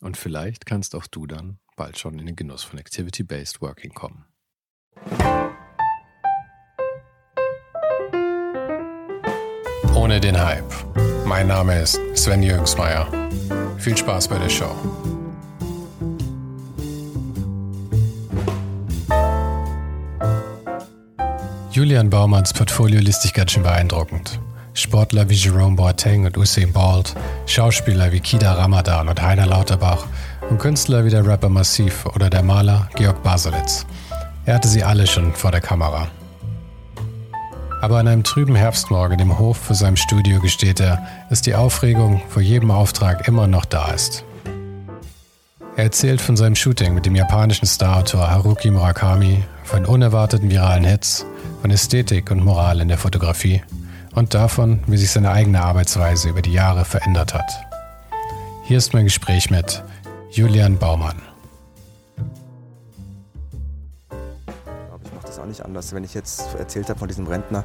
Und vielleicht kannst auch du dann bald schon in den Genuss von Activity-Based Working kommen. Ohne den Hype. Mein Name ist Sven Jürgensmeier. Viel Spaß bei der Show. Julian Baumanns Portfolio liest sich ganz schön beeindruckend. Sportler wie Jerome Boateng und Usain Bolt, Schauspieler wie Kida Ramadan und Heiner Lauterbach und Künstler wie der Rapper Massiv oder der Maler Georg Baselitz. Er hatte sie alle schon vor der Kamera. Aber an einem trüben Herbstmorgen im Hof vor seinem Studio gesteht er, dass die Aufregung vor jedem Auftrag immer noch da ist. Er erzählt von seinem Shooting mit dem japanischen Starautor Haruki Murakami, von unerwarteten viralen Hits, von Ästhetik und Moral in der Fotografie und davon, wie sich seine eigene Arbeitsweise über die Jahre verändert hat. Hier ist mein Gespräch mit Julian Baumann. auch nicht anders. Wenn ich jetzt erzählt habe von diesem Rentner,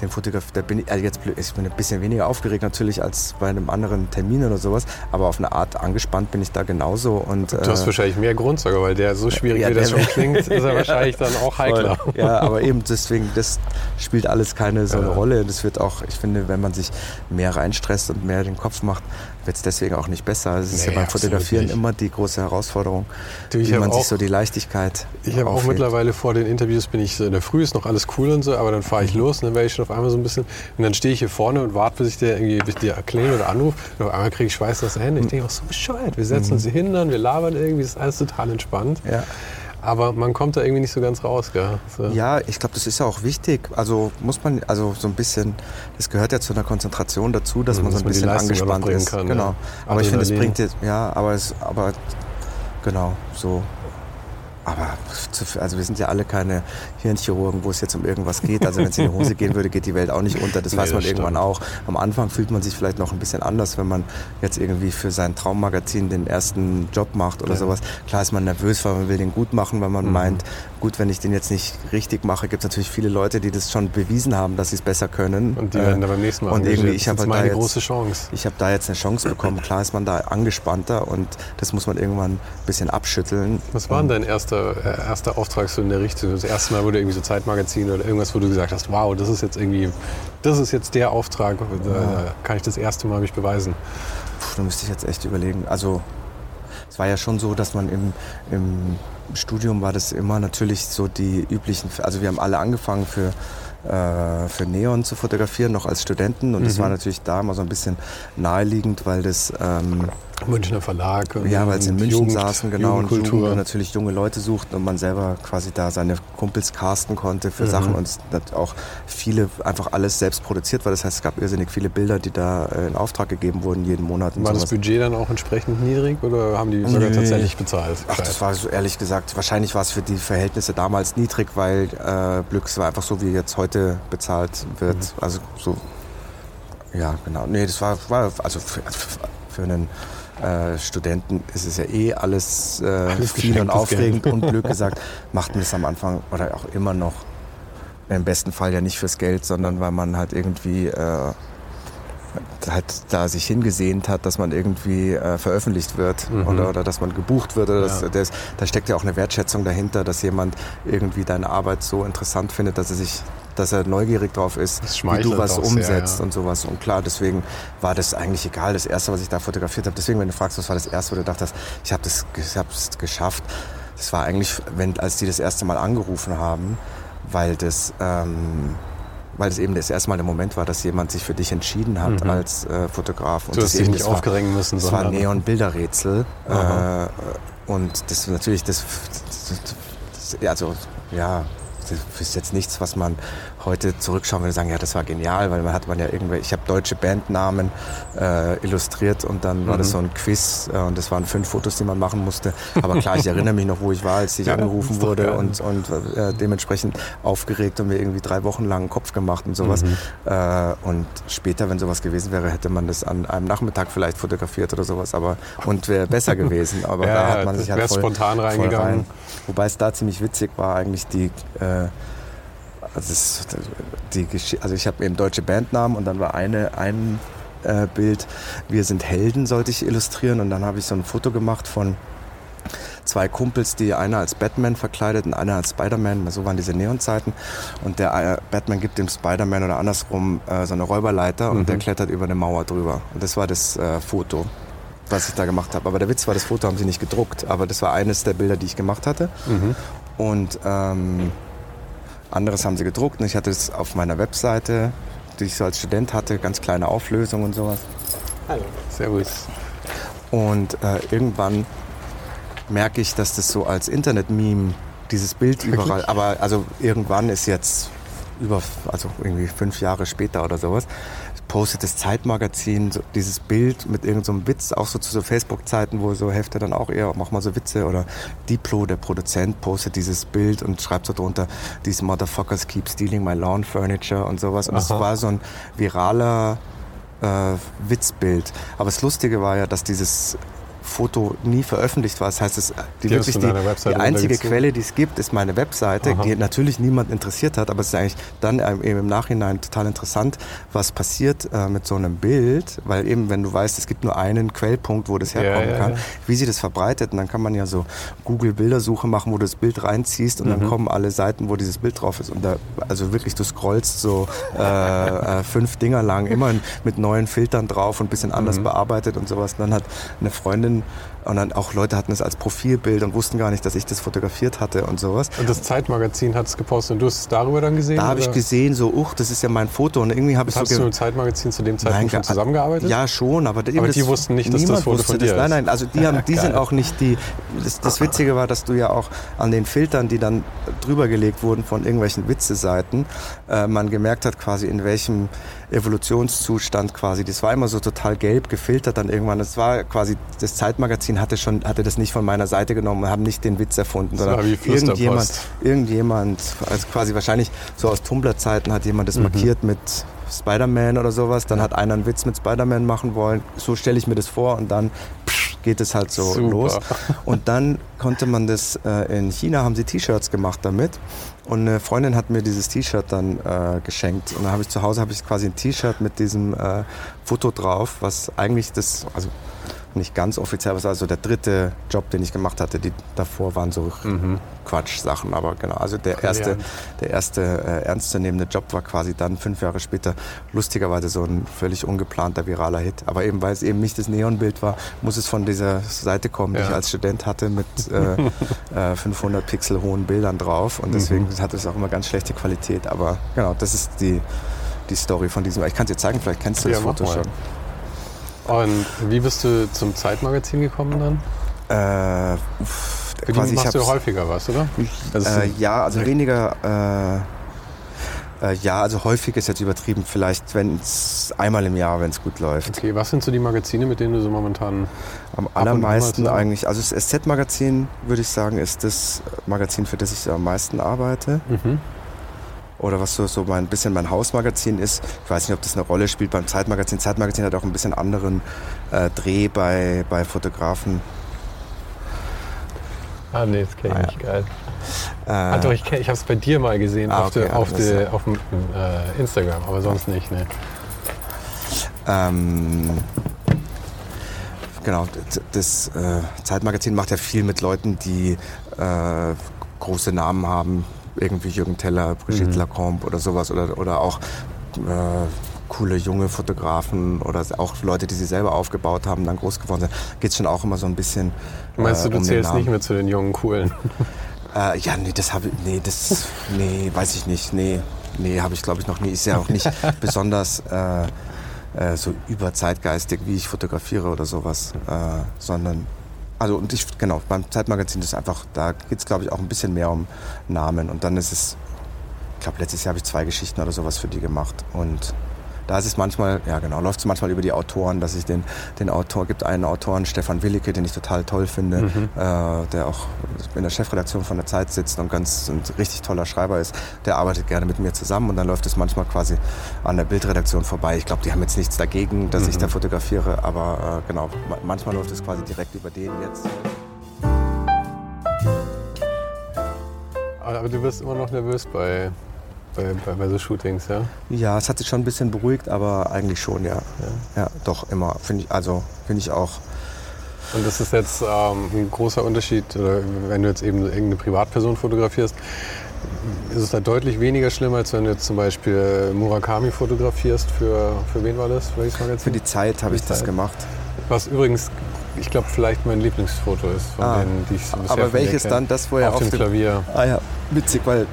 dem Fotograf, da bin ich, also jetzt ich bin ein bisschen weniger aufgeregt natürlich als bei einem anderen Termin oder sowas, aber auf eine Art angespannt bin ich da genauso. Und, du hast äh, wahrscheinlich mehr Grund sogar, weil der so schwierig, ja, wie das schon klingt, ist er wahrscheinlich dann auch heikler. Ja, aber eben deswegen, das spielt alles keine so eine Rolle. Das wird auch, ich finde, wenn man sich mehr reinstresst und mehr den Kopf macht, wird es deswegen auch nicht besser. Es ist nee, ja beim Fotografieren immer die große Herausforderung, du, wie man auch, sich so die Leichtigkeit Ich habe auch mittlerweile vor den Interviews, bin ich so in der Früh, ist noch alles cool und so, aber dann fahre ich mhm. los und dann werde ich schon auf einmal so ein bisschen, und dann stehe ich hier vorne und warte, bis ich dir irgendwie bis dir klingelt oder anruft und auf einmal kriege ich Schweiß aus den Händen. Ich denke auch so bescheuert. Wir setzen mhm. uns hier hin, dann, wir labern irgendwie, das ist alles total entspannt. Ja. Aber man kommt da irgendwie nicht so ganz raus, gell? So. Ja, ich glaube, das ist ja auch wichtig. Also muss man, also so ein bisschen, das gehört ja zu einer Konzentration dazu, dass mhm, man so ein bisschen angespannt ist. Kann, genau. Ja. Aber ich finde, es bringt jetzt, ja, aber es, aber genau, so. Aber also wir sind ja alle keine Hirnchirurgen, wo es jetzt um irgendwas geht. Also wenn es in die Hose gehen würde, geht die Welt auch nicht unter. Das nee, weiß man das irgendwann auch. Am Anfang fühlt man sich vielleicht noch ein bisschen anders, wenn man jetzt irgendwie für sein Traummagazin den ersten Job macht oder ja. sowas. Klar ist man nervös, weil man will den gut machen, weil man mhm. meint, gut, wenn ich den jetzt nicht richtig mache, gibt es natürlich viele Leute, die das schon bewiesen haben, dass sie es besser können. Und die werden da beim nächsten Mal. Und irgendwie, ich habe halt meine da große Chance. Ich habe da jetzt eine Chance bekommen. Klar ist man da angespannter und das muss man irgendwann ein bisschen abschütteln. Was war denn dein erster erster, äh, erster Auftrag so in der Richtung? Das erste Mal, wo du irgendwie so Zeitmagazin oder irgendwas, wo du gesagt hast, wow, das ist jetzt irgendwie, das ist jetzt der Auftrag, da ja. kann ich das erste Mal mich beweisen. Puh, da müsste ich jetzt echt überlegen. Also es war ja schon so, dass man im, im Studium war das immer natürlich so die üblichen, also wir haben alle angefangen für äh, für Neon zu fotografieren, noch als Studenten. Und mhm. das war natürlich da immer so ein bisschen naheliegend, weil das ähm, Münchner Verlag. Und ja, weil sie in München Jugend, saßen, genau, und Jugend natürlich junge Leute suchten und man selber quasi da seine Kumpels casten konnte für mhm. Sachen und auch viele einfach alles selbst produziert, weil das heißt, es gab irrsinnig viele Bilder, die da äh, in Auftrag gegeben wurden jeden Monat. war sowas. das Budget dann auch entsprechend niedrig oder haben die sogar nee. tatsächlich bezahlt? Ach, das war so ehrlich gesagt, wahrscheinlich war es für die Verhältnisse damals niedrig, weil äh, Glücks war einfach so, wie jetzt heute bezahlt wird. Mhm. Also so, ja, genau. Nee, das war, war also für, für einen äh, Studenten ist es ja eh alles, äh, alles viel und aufregend Geld. und blöd gesagt, macht man es am Anfang oder auch immer noch im besten Fall ja nicht fürs Geld, sondern weil man halt irgendwie äh, halt da sich hingesehnt hat, dass man irgendwie äh, veröffentlicht wird mhm. oder, oder dass man gebucht wird. Oder ja. das, das, da steckt ja auch eine Wertschätzung dahinter, dass jemand irgendwie deine Arbeit so interessant findet, dass er sich dass er neugierig drauf ist, wie du was umsetzt sehr, ja. und sowas. Und klar, deswegen war das eigentlich egal. Das Erste, was ich da fotografiert habe, deswegen, wenn du fragst, was war das Erste, wo du dachtest, ich habe das, ich geschafft, das war eigentlich, wenn, als die das erste Mal angerufen haben, weil das... Ähm, weil es eben das erste Mal der Moment war, dass jemand sich für dich entschieden hat mhm. als äh, Fotograf. Und du hast dich nicht aufgeregen müssen. Es war Neon-Bilderrätsel. Äh, und das natürlich, das, das, das, also ja, das ist jetzt nichts, was man heute zurückschauen würde und sagen, ja, das war genial, weil man hat man ja irgendwelche, ich habe deutsche Bandnamen äh, illustriert und dann mhm. war das mhm. so ein Quiz äh, und das waren fünf Fotos, die man machen musste. Aber klar, ich erinnere mich noch, wo ich war, als ich ja, angerufen wurde und, und äh, dementsprechend aufgeregt und mir irgendwie drei Wochen lang einen Kopf gemacht und sowas. Mhm. Äh, und später, wenn sowas gewesen wäre, hätte man das an einem Nachmittag vielleicht fotografiert oder sowas, aber und wäre besser gewesen. Aber ja, da hat man sich halt voll, spontan reingegangen. Rein. Wobei es da ziemlich witzig war, eigentlich die äh, also, das, die also ich habe eben deutsche Bandnamen und dann war eine, ein äh, Bild, wir sind Helden, sollte ich illustrieren. Und dann habe ich so ein Foto gemacht von zwei Kumpels, die einer als Batman verkleidet und einer als Spider-Man. So waren diese Neonzeiten. Und der äh, Batman gibt dem Spider-Man oder andersrum äh, so eine Räuberleiter mhm. und der klettert über eine Mauer drüber. Und das war das äh, Foto was ich da gemacht habe. Aber der Witz war, das Foto haben sie nicht gedruckt. Aber das war eines der Bilder, die ich gemacht hatte. Mhm. Und ähm, anderes haben sie gedruckt und ich hatte es auf meiner Webseite, die ich so als Student hatte, ganz kleine Auflösung und sowas. Hallo. Servus. Und äh, irgendwann merke ich, dass das so als Internet-Meme dieses Bild überall, aber also irgendwann ist jetzt über, also irgendwie fünf Jahre später oder sowas, postet das Zeitmagazin so dieses Bild mit irgendeinem so Witz, auch so zu so Facebook-Zeiten, wo so Hefte dann auch eher, mach mal so Witze oder Diplo, der Produzent, postet dieses Bild und schreibt so drunter, these motherfuckers keep stealing my lawn furniture und sowas. Und es war so ein viraler äh, Witzbild. Aber das Lustige war ja, dass dieses Foto nie veröffentlicht war. Das heißt, es, die, die, wirklich die, die einzige Quelle, die es gibt, ist meine Webseite, Aha. die natürlich niemand interessiert hat, aber es ist eigentlich dann eben im Nachhinein total interessant, was passiert äh, mit so einem Bild, weil eben, wenn du weißt, es gibt nur einen Quellpunkt, wo das herkommen ja, ja, kann, ja. wie sie das verbreitet und dann kann man ja so Google-Bildersuche machen, wo du das Bild reinziehst und mhm. dann kommen alle Seiten, wo dieses Bild drauf ist und da, also wirklich, du scrollst so äh, äh, fünf Dinger lang, immer mit neuen Filtern drauf und ein bisschen anders mhm. bearbeitet und sowas. Und dann hat eine Freundin und dann auch Leute hatten es als Profilbild und wussten gar nicht, dass ich das fotografiert hatte und sowas. Und das Zeitmagazin hat es gepostet und du hast es darüber dann gesehen? Da habe ich gesehen, so, uch, das ist ja mein Foto und irgendwie habe ich hast so... Du mit dem Zeitmagazin zu dem Zeitpunkt Nein, schon zusammengearbeitet? Ja, schon, aber... aber die wussten nicht, dass das Foto von dir das. Nein, nein, also die, haben, die sind auch nicht die... Das, das Witzige war, dass du ja auch an den Filtern, die dann drüber gelegt wurden von irgendwelchen Witzeseiten, äh, man gemerkt hat quasi, in welchem Evolutionszustand quasi. Das war immer so total gelb gefiltert dann irgendwann. Das war quasi, das Zeitmagazin hatte schon, hatte das nicht von meiner Seite genommen und haben nicht den Witz erfunden, sondern irgendjemand, irgendjemand, also quasi wahrscheinlich so aus Tumblr-Zeiten hat jemand das mhm. markiert mit Spider-Man oder sowas. Dann hat einer einen Witz mit Spider-Man machen wollen. So stelle ich mir das vor und dann geht es halt so Super. los. Und dann konnte man das, äh, in China haben sie T-Shirts gemacht damit. Und eine Freundin hat mir dieses T-Shirt dann äh, geschenkt. Und dann habe ich zu Hause habe ich quasi ein T-Shirt mit diesem äh, Foto drauf, was eigentlich das, also nicht ganz offiziell, war also der dritte Job, den ich gemacht hatte. Die davor waren so mhm. Quatsch-Sachen, aber genau. Also der erste, der erste äh, ernstzunehmende Job war quasi dann fünf Jahre später lustigerweise so ein völlig ungeplanter viraler Hit. Aber eben, weil es eben nicht das Neonbild war, muss es von dieser Seite kommen, die ich als Student hatte mit äh, äh, 500 Pixel hohen Bildern drauf und deswegen mhm. hat es auch immer ganz schlechte Qualität. Aber genau, das ist die, die Story von diesem. Ich kann es dir zeigen, vielleicht kennst du ja, das Foto schon. Und wie bist du zum Zeitmagazin gekommen dann? Äh, Für quasi, machst du häufiger was, oder? Äh, ja, also weniger. Äh, äh, ja, also häufig ist jetzt übertrieben. Vielleicht, wenn es einmal im Jahr, wenn es gut läuft. Okay, was sind so die Magazine, mit denen du so momentan am allermeisten eigentlich? Also das SZ-Magazin würde ich sagen, ist das Magazin, für das ich am meisten arbeite. Mhm oder was so, so mein bisschen mein Hausmagazin ist. Ich weiß nicht, ob das eine Rolle spielt beim Zeitmagazin. Zeitmagazin hat auch ein bisschen anderen äh, Dreh bei, bei Fotografen. Ah, nee, das kenne ich ah, nicht. Geil. Äh, ah, doch, ich, ich habe es bei dir mal gesehen ah, auf, okay, auf, de, auf dem äh, Instagram, aber sonst nicht, ne. Ähm, genau, das äh, Zeitmagazin macht ja viel mit Leuten, die äh, große Namen haben, irgendwie Jürgen Teller, Brigitte mhm. Lacombe oder sowas oder, oder auch äh, coole junge Fotografen oder auch Leute, die sie selber aufgebaut haben, dann groß geworden sind, geht es schon auch immer so ein bisschen. Meinst du, du äh, um zählst nicht mehr zu den jungen Coolen? Äh, ja, nee, das habe ich, nee, das, nee, weiß ich nicht, nee, nee, habe ich glaube ich noch nie. Ist ja auch nicht besonders äh, äh, so überzeitgeistig, wie ich fotografiere oder sowas, äh, sondern also und ich, genau, beim Zeitmagazin ist einfach, da geht es glaube ich auch ein bisschen mehr um Namen. Und dann ist es, ich glaube letztes Jahr habe ich zwei Geschichten oder sowas für die gemacht. Und da ist es manchmal, ja genau, läuft es manchmal über die Autoren, dass ich den, den Autor, gibt einen Autoren, Stefan Willicke, den ich total toll finde, mhm. äh, der auch in der Chefredaktion von der Zeit sitzt und ganz ein richtig toller Schreiber ist. Der arbeitet gerne mit mir zusammen und dann läuft es manchmal quasi an der Bildredaktion vorbei. Ich glaube, die haben jetzt nichts dagegen, dass mhm. ich da fotografiere, aber äh, genau, manchmal läuft es quasi direkt über den jetzt. Aber du wirst immer noch nervös bei bei, bei, bei, so Shootings, ja? Ja, es hat sich schon ein bisschen beruhigt, aber eigentlich schon, ja. Ja, ja doch, immer. Finde ich, also, finde ich auch. Und das ist jetzt ähm, ein großer Unterschied, wenn du jetzt eben irgendeine Privatperson fotografierst, ist es da deutlich weniger schlimm, als wenn du jetzt zum Beispiel Murakami fotografierst. Für, für wen war das? Für die Zeit habe ich Zeit. das gemacht. Was übrigens, ich glaube, vielleicht mein Lieblingsfoto ist, von ah, denen, die ich so bisher Aber welches dann? Das, wo er auf, auf dem Klavier. Ah ja, witzig, weil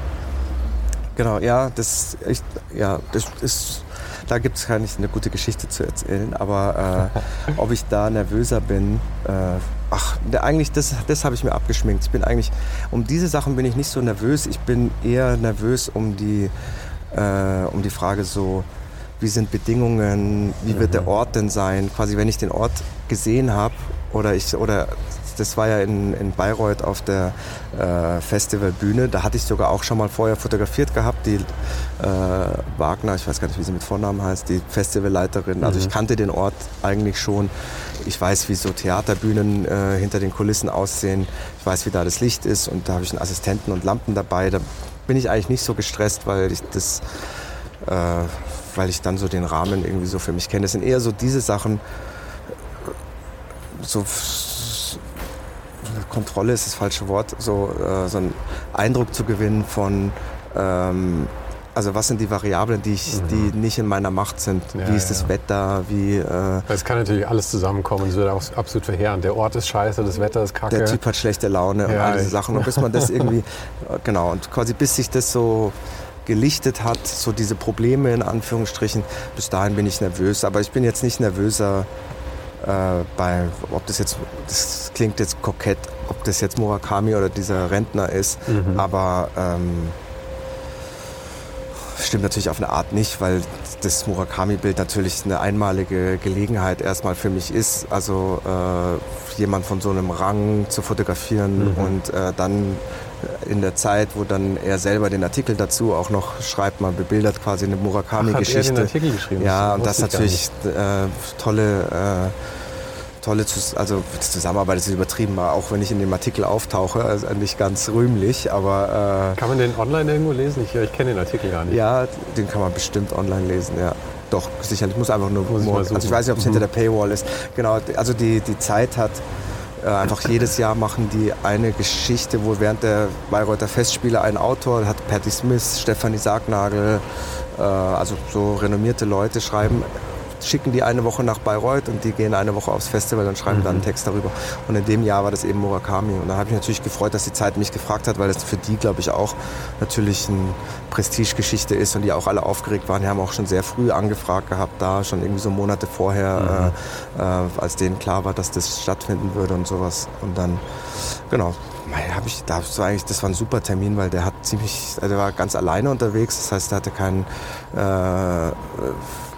Genau, ja, das, ich, ja, das ist, da gibt es gar nicht eine gute Geschichte zu erzählen, aber äh, ob ich da nervöser bin, äh, ach, eigentlich, das, das habe ich mir abgeschminkt. Ich bin eigentlich, um diese Sachen bin ich nicht so nervös, ich bin eher nervös um die, äh, um die Frage so, wie sind Bedingungen, wie wird der mhm. Ort denn sein, quasi wenn ich den Ort gesehen habe oder ich, oder das war ja in, in Bayreuth auf der äh, Festivalbühne. Da hatte ich sogar auch schon mal vorher fotografiert gehabt, die äh, Wagner, ich weiß gar nicht, wie sie mit Vornamen heißt, die Festivalleiterin. Also ich mhm. kannte den Ort eigentlich schon. Ich weiß, wie so Theaterbühnen äh, hinter den Kulissen aussehen. Ich weiß, wie da das Licht ist und da habe ich einen Assistenten und Lampen dabei. Da bin ich eigentlich nicht so gestresst, weil ich das äh, weil ich dann so den Rahmen irgendwie so für mich kenne. Das sind eher so diese Sachen, so Kontrolle ist das falsche Wort, so, äh, so einen Eindruck zu gewinnen von, ähm, also was sind die Variablen, die, ich, mhm. die nicht in meiner Macht sind? Ja, wie ist ja. das Wetter? Wie, äh, es kann natürlich alles zusammenkommen. Es wird auch absolut verheerend. Der Ort ist scheiße, das Wetter ist kacke. Der Typ hat schlechte Laune ja, und all diese Sachen. Und bis man das irgendwie, genau, und quasi bis sich das so gelichtet hat, so diese Probleme in Anführungsstrichen, bis dahin bin ich nervös. Aber ich bin jetzt nicht nervöser äh, bei, ob das jetzt, das klingt jetzt kokett, ob das jetzt Murakami oder dieser Rentner ist, mhm. aber ähm, stimmt natürlich auf eine Art nicht, weil das Murakami-Bild natürlich eine einmalige Gelegenheit erstmal für mich ist, also äh, jemand von so einem Rang zu fotografieren mhm. und äh, dann in der Zeit, wo dann er selber den Artikel dazu auch noch schreibt, man bebildert quasi eine Murakami-Geschichte. Hat er den Artikel geschrieben? Ja, und das natürlich äh, tolle, äh, tolle also Zusammenarbeit ist übertrieben, auch wenn ich in dem Artikel auftauche, also nicht ganz rühmlich, aber... Äh, kann man den online irgendwo lesen? Ich, ich kenne den Artikel gar nicht. Ja, den kann man bestimmt online lesen, ja. Doch, sicherlich. Ich muss einfach nur... Muss ich also ich weiß nicht, ob es mhm. hinter der Paywall ist. Genau, also die, die Zeit hat einfach jedes Jahr machen die eine Geschichte, wo während der Bayreuther Festspiele ein Autor, hat Patti Smith, Stefanie Sargnagel, äh, also so renommierte Leute schreiben schicken die eine Woche nach Bayreuth und die gehen eine Woche aufs Festival und schreiben mhm. dann einen Text darüber. Und in dem Jahr war das eben Murakami. Und da habe ich natürlich gefreut, dass die Zeit mich gefragt hat, weil das für die, glaube ich, auch natürlich eine Prestigegeschichte ist und die auch alle aufgeregt waren. Die haben auch schon sehr früh angefragt gehabt, da schon irgendwie so Monate vorher, mhm. äh, äh, als denen klar war, dass das stattfinden würde und sowas. Und dann, genau, habe ich, da so eigentlich, das war ein super Termin, weil der hat ziemlich, also der war ganz alleine unterwegs. Das heißt, er hatte keinen äh,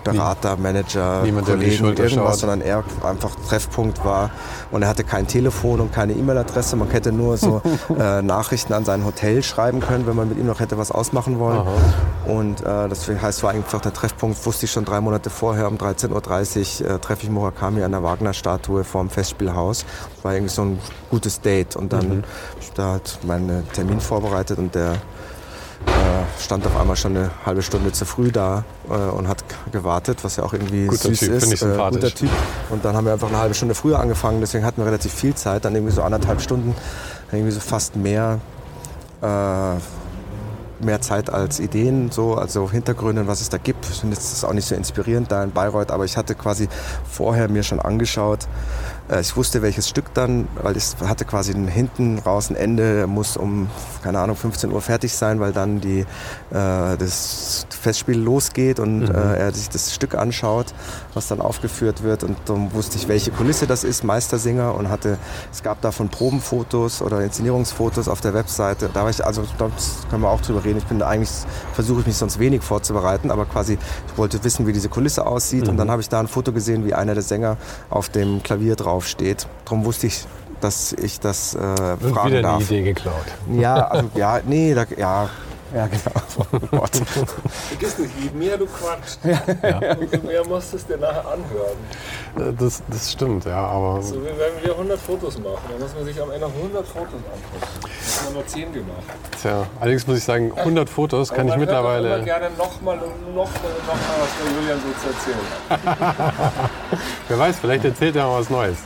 Berater, Manager, Niemand, Kollegen, irgendwas, schaut. sondern er einfach Treffpunkt war. Und er hatte kein Telefon und keine E-Mail-Adresse. Man hätte nur so äh, Nachrichten an sein Hotel schreiben können, wenn man mit ihm noch hätte was ausmachen wollen. Aha. Und äh, deswegen heißt, war einfach der Treffpunkt, wusste ich schon drei Monate vorher, um 13.30 Uhr äh, treffe ich Murakami an der Wagner-Statue vorm Festspielhaus. War irgendwie so ein gutes Date. Und dann mhm. da hat meinen Termin vorbereitet und der stand auf einmal schon eine halbe Stunde zu früh da äh, und hat gewartet, was ja auch irgendwie guter süß typ, ist. Ich äh, guter Typ. Und dann haben wir einfach eine halbe Stunde früher angefangen, deswegen hatten wir relativ viel Zeit, dann irgendwie so anderthalb Stunden, irgendwie so fast mehr. Äh, mehr Zeit als Ideen, so, also Hintergründe, was es da gibt. Ich finde es auch nicht so inspirierend da in Bayreuth, aber ich hatte quasi vorher mir schon angeschaut, äh, ich wusste, welches Stück dann, weil es hatte quasi hinten raus ein Ende, muss um, keine Ahnung, 15 Uhr fertig sein, weil dann die, äh, das Festspiel losgeht und mhm. äh, er sich das Stück anschaut, was dann aufgeführt wird. Und dann wusste ich, welche Kulisse das ist, Meistersinger, und hatte, es gab davon Probenfotos oder Inszenierungsfotos auf der Webseite. Da war ich, also da können wir auch drüber reden. Ich bin eigentlich, versuche ich mich sonst wenig vorzubereiten, aber quasi, ich wollte wissen, wie diese Kulisse aussieht. Mhm. Und dann habe ich da ein Foto gesehen, wie einer der Sänger auf dem Klavier drauf draufsteht. Darum wusste ich, dass ich das äh, fragen wieder darf. eine Idee geklaut. Ja, also, ja, nee, da, ja, ja, genau. Oh Vergiss nicht, je mehr du quatschst, ja. umso mehr musst du es dir nachher anhören. Äh, das, das stimmt, ja, aber... So wie wenn wir 100 Fotos machen, dann muss man sich am Ende 100 Fotos angucken. Jetzt haben wir nur 10 gemacht. Tja, allerdings muss ich sagen, 100 Fotos kann ich mittlerweile... Ich gerne nochmal und nochmal und nochmal, was der Julian so zu erzählen hat. Wer weiß, vielleicht erzählt er mal was Neues.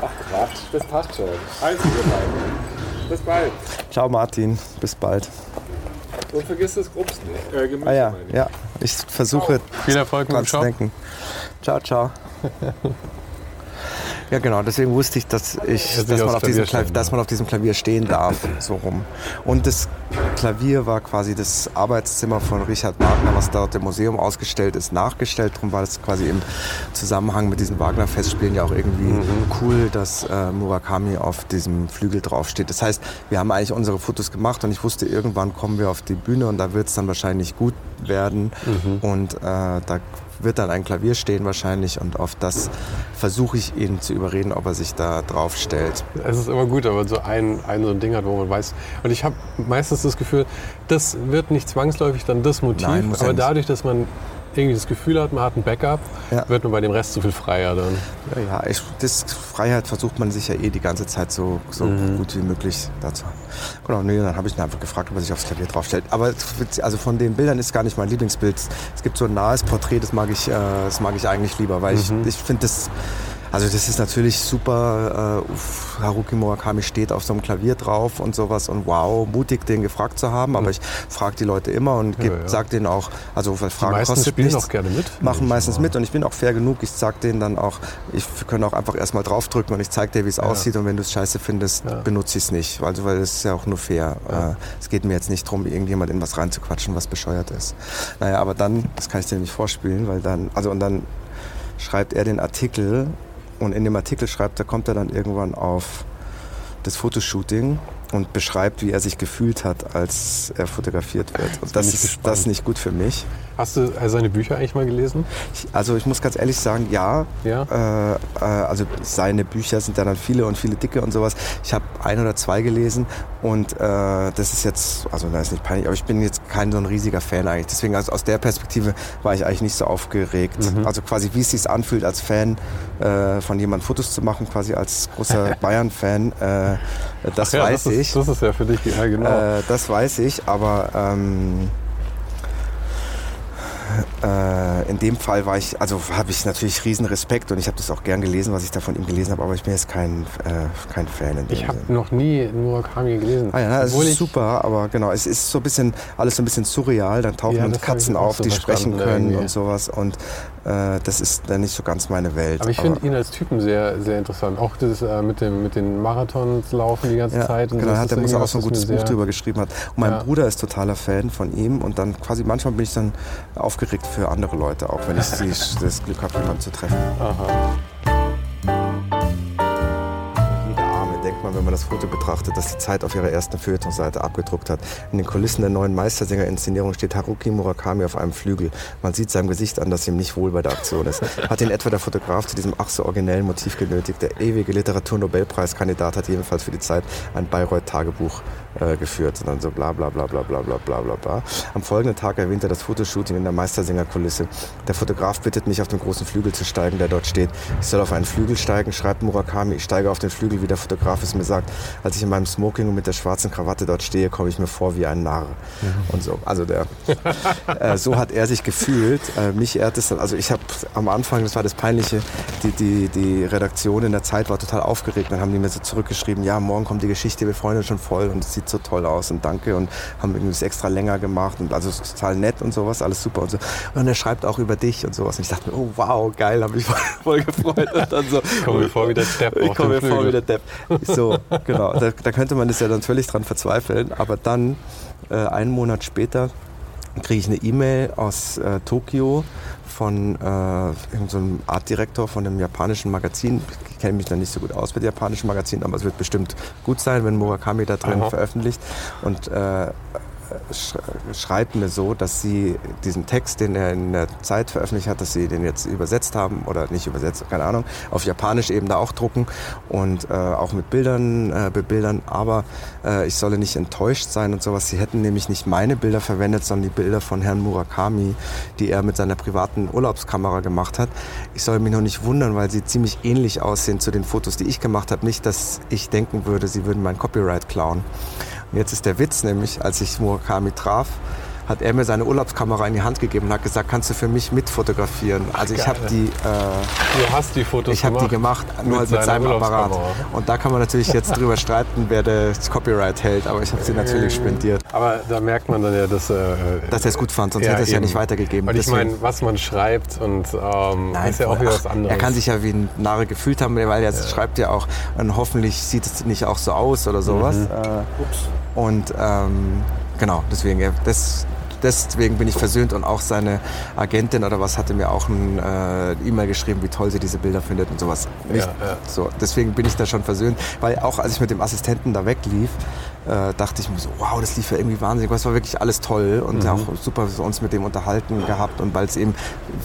Ach Quatsch, das passt schon. Also, Bis bald. Ciao Martin, bis bald. Und vergiss das Grubs nicht. Äh, Gemüse ah ja, ja. Ich versuche viel Erfolg mit dem Shop. denken. Ciao, ciao. Ja, genau. Deswegen wusste ich, dass, ich, dass, man auf diesem Klavier, dass man auf diesem Klavier stehen darf. so rum. Und das Klavier war quasi das Arbeitszimmer von Richard Wagner, was dort im Museum ausgestellt ist, nachgestellt. Darum war das quasi im Zusammenhang mit diesen Wagner-Festspielen ja auch irgendwie mhm. cool, dass äh, Murakami auf diesem Flügel draufsteht. Das heißt, wir haben eigentlich unsere Fotos gemacht und ich wusste, irgendwann kommen wir auf die Bühne und da wird es dann wahrscheinlich gut werden. Mhm. Und äh, da wird dann ein Klavier stehen wahrscheinlich und auf das versuche ich ihn zu überreden, ob er sich da drauf stellt. Es ist immer gut, aber so ein, ein so ein Ding hat, wo man weiß. Und ich habe meistens das Gefühl, das wird nicht zwangsläufig dann das Motiv, Nein, aber dadurch, dass man irgendwie das Gefühl hat, man hat ein Backup, ja. wird man bei dem Rest so viel freier dann. Ja, ja ich, das Freiheit versucht man sich ja eh die ganze Zeit so, so mhm. gut wie möglich dazu haben. Genau, nee, dann habe ich ihn einfach gefragt, ob er sich aufs Klavier draufstellt. Aber also von den Bildern ist gar nicht mein Lieblingsbild. Es gibt so ein nahes Porträt, das mag ich, äh, das mag ich eigentlich lieber, weil mhm. ich, ich finde das also das ist natürlich super. Äh, Haruki Murakami steht auf so einem Klavier drauf und sowas und wow, mutig, den gefragt zu haben. Aber ich frage die Leute immer und ja, ja. sage denen auch, also weil Fragen die kostet spielen nichts. auch gerne mit. Machen meistens mit und ich bin auch fair genug. Ich sage denen dann auch, ich kann auch einfach erstmal draufdrücken und ich zeige dir, wie es ja. aussieht und wenn du es scheiße findest, benutze ich es nicht. Also weil das ist ja auch nur fair. Äh, es geht mir jetzt nicht darum, irgendjemand in was reinzuquatschen, was bescheuert ist. Naja, aber dann, das kann ich dir nicht vorspielen, weil dann, also und dann schreibt er den Artikel und in dem Artikel schreibt er, kommt er dann irgendwann auf das Fotoshooting und beschreibt, wie er sich gefühlt hat, als er fotografiert wird. Und das, das ist das nicht gut für mich. Hast du seine Bücher eigentlich mal gelesen? Ich, also ich muss ganz ehrlich sagen, ja. ja? Äh, äh, also seine Bücher sind ja dann viele und viele dicke und sowas. Ich habe ein oder zwei gelesen und äh, das ist jetzt, also da ist nicht peinlich, aber ich bin jetzt kein so ein riesiger Fan eigentlich. Deswegen also aus der Perspektive war ich eigentlich nicht so aufgeregt. Mhm. Also quasi wie es sich anfühlt als Fan äh, von jemandem Fotos zu machen, quasi als großer Bayern-Fan. Äh, das ja, weiß das ich. Ist, das ist ja für dich, ja genau. Äh, das weiß ich, aber ähm, äh, in dem Fall war ich, also habe ich natürlich riesen Respekt und ich habe das auch gern gelesen, was ich da von ihm gelesen habe, aber ich bin jetzt kein, äh, kein Fan. ich habe noch nie Murakami gelesen. Ah ja, es ist super, aber genau, es ist so ein bisschen, alles so ein bisschen surreal, dann tauchen ja, Katzen auf, so die sprechen können irgendwie. und sowas und das ist dann nicht so ganz meine Welt. Aber ich finde ihn als Typen sehr, sehr interessant. Auch das äh, mit, dem, mit den Marathons laufen die ganze ja, Zeit. Und genau, hat der muss auch so ein gutes Buch drüber geschrieben hat. Und mein ja. Bruder ist totaler Fan von ihm und dann quasi manchmal bin ich dann aufgeregt für andere Leute, auch wenn ich das Glück habe, jemanden zu treffen. Aha. Man, wenn man das Foto betrachtet, das die Zeit auf ihrer ersten Feuilletonseite abgedruckt hat. In den Kulissen der neuen Meistersänger-Inszenierung steht Haruki Murakami auf einem Flügel. Man sieht seinem Gesicht an, dass ihm nicht wohl bei der Aktion ist. Hat ihn etwa der Fotograf zu diesem ach so originellen Motiv genötigt? Der ewige Literaturnobelpreiskandidat hat jedenfalls für die Zeit ein Bayreuth-Tagebuch äh, geführt. Dann so bla bla bla bla bla bla bla bla bla. Am folgenden Tag erwähnt er das Fotoshooting in der Meistersänger-Kulisse. Der Fotograf bittet mich, auf den großen Flügel zu steigen, der dort steht. Ich soll auf einen Flügel steigen, schreibt Murakami. Ich steige auf den Flügel, wie der Fotograf es mir sagt, als ich in meinem Smoking und mit der schwarzen Krawatte dort stehe, komme ich mir vor wie ein Narr. Mhm. Und so. Also der, äh, so hat er sich gefühlt. Äh, mich ehrt es, also ich habe am Anfang, das war das Peinliche, die, die, die Redaktion in der Zeit war total aufgeregt. Dann haben die mir so zurückgeschrieben, ja, morgen kommt die Geschichte, wir freuen uns schon voll und es sieht so toll aus und danke und haben irgendwie das extra länger gemacht und also total nett und sowas, alles super und so. Und er schreibt auch über dich und sowas. Und ich dachte mir, oh wow, geil, habe mich voll, voll gefreut. Und dann so, ich komme mir vor wie der Depp. Ich komme mir vor wie der Depp. So, genau. Da, da, könnte man das ja dann völlig dran verzweifeln. Aber dann, äh, einen Monat später, kriege ich eine E-Mail aus äh, Tokio von äh, so einem Artdirektor von einem japanischen Magazin. Ich kenne mich da nicht so gut aus mit japanischen Magazinen, aber es wird bestimmt gut sein, wenn Murakami da drin Aha. veröffentlicht. Und äh, schreibt mir so, dass sie diesen Text, den er in der Zeit veröffentlicht hat, dass sie den jetzt übersetzt haben oder nicht übersetzt, keine Ahnung, auf Japanisch eben da auch drucken und äh, auch mit Bildern äh, bebildern. Aber äh, ich solle nicht enttäuscht sein und sowas. Sie hätten nämlich nicht meine Bilder verwendet, sondern die Bilder von Herrn Murakami, die er mit seiner privaten Urlaubskamera gemacht hat. Ich soll mich noch nicht wundern, weil sie ziemlich ähnlich aussehen zu den Fotos, die ich gemacht habe. Nicht, dass ich denken würde, sie würden mein Copyright klauen. Jetzt ist der Witz nämlich, als ich Murakami traf, hat er mir seine Urlaubskamera in die Hand gegeben und hat gesagt, kannst du für mich mitfotografieren. Also ich habe die. Äh, du hast die Fotos Ich habe die gemacht, nur mit, mit seinem Apparat. Und da kann man natürlich jetzt drüber streiten, wer das Copyright hält, aber ich habe sie natürlich spendiert. Aber da merkt man dann ja, dass. Äh, dass er es gut fand, sonst ja, hätte er es ja nicht weitergegeben. Und ich meine, was man schreibt und ähm, Nein, ist ja auch wieder was anderes. Er kann sich ja wie ein Narre gefühlt haben, weil er ja. schreibt ja auch, und hoffentlich sieht es nicht auch so aus oder sowas. Mhm. Äh, und ähm, genau, deswegen, das, deswegen bin ich versöhnt und auch seine Agentin oder was hatte mir auch ein äh, E-Mail geschrieben, wie toll sie diese Bilder findet und sowas. Ja, ja. So, deswegen bin ich da schon versöhnt, weil auch als ich mit dem Assistenten da weglief, äh, dachte ich mir so, wow, das lief ja irgendwie wahnsinnig. Es war wirklich alles toll und mhm. auch super wir uns mit dem unterhalten gehabt. Und weil es eben,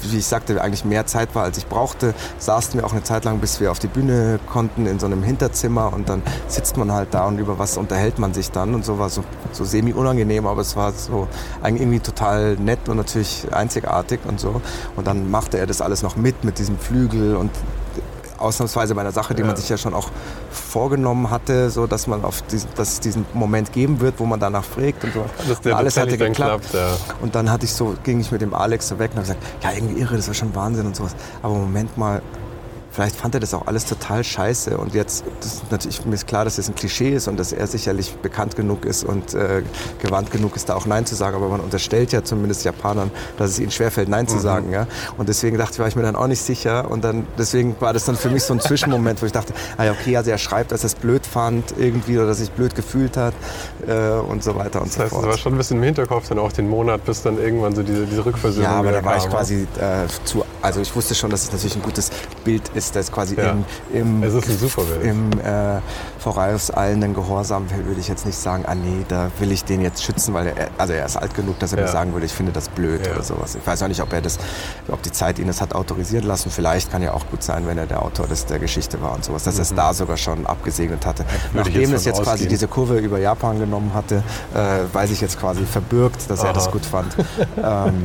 wie ich sagte, eigentlich mehr Zeit war, als ich brauchte, saßen wir auch eine Zeit lang, bis wir auf die Bühne konnten, in so einem Hinterzimmer. Und dann sitzt man halt da und über was unterhält man sich dann. Und so war so, so semi-unangenehm, aber es war so irgendwie total nett und natürlich einzigartig und so. Und dann machte er das alles noch mit, mit diesem Flügel und ausnahmsweise bei einer Sache, die ja. man sich ja schon auch vorgenommen hatte, so dass man auf diesen, dass es diesen Moment geben wird, wo man danach fragt und so. Und alles hatte geklappt. Klappt, ja. Und dann hatte ich so, ging ich mit dem Alex so weg und habe gesagt, ja irgendwie irre, das war schon Wahnsinn und sowas. Aber Moment mal, Vielleicht fand er das auch alles total scheiße und jetzt, das ist natürlich, mir ist klar, dass das ein Klischee ist und dass er sicherlich bekannt genug ist und äh, gewandt genug ist, da auch Nein zu sagen, aber man unterstellt ja zumindest Japanern, dass es ihnen schwerfällt, Nein zu mhm. sagen. Ja? Und deswegen dachte ich, war ich mir dann auch nicht sicher und dann, deswegen war das dann für mich so ein Zwischenmoment, wo ich dachte, ah ja, okay, also er schreibt, dass er es blöd fand irgendwie oder dass sich blöd gefühlt hat äh, und so weiter und das so heißt, fort. Das war schon ein bisschen im Hinterkopf dann auch den Monat, bis dann irgendwann so diese, diese Rückversöhnung Ja, aber da war ich quasi äh, zu, also ich wusste schon, dass es natürlich ein gutes Bild ist, das quasi ja. im im, ist im äh, vorauseilenden Gehorsam würde ich jetzt nicht sagen, ah nee, da will ich den jetzt schützen, weil er, also er ist alt genug, dass er ja. mir sagen würde, ich finde das blöd ja. oder sowas. Ich weiß auch nicht, ob er das, ob die Zeit ihn das hat autorisieren lassen. Vielleicht kann ja auch gut sein, wenn er der Autor des, der Geschichte war und sowas, dass mhm. er es da sogar schon abgesegnet hatte. Nachdem es jetzt quasi diese Kurve über Japan genommen hatte, äh, weiß ich jetzt quasi verbürgt, dass Aha. er das gut fand. ähm,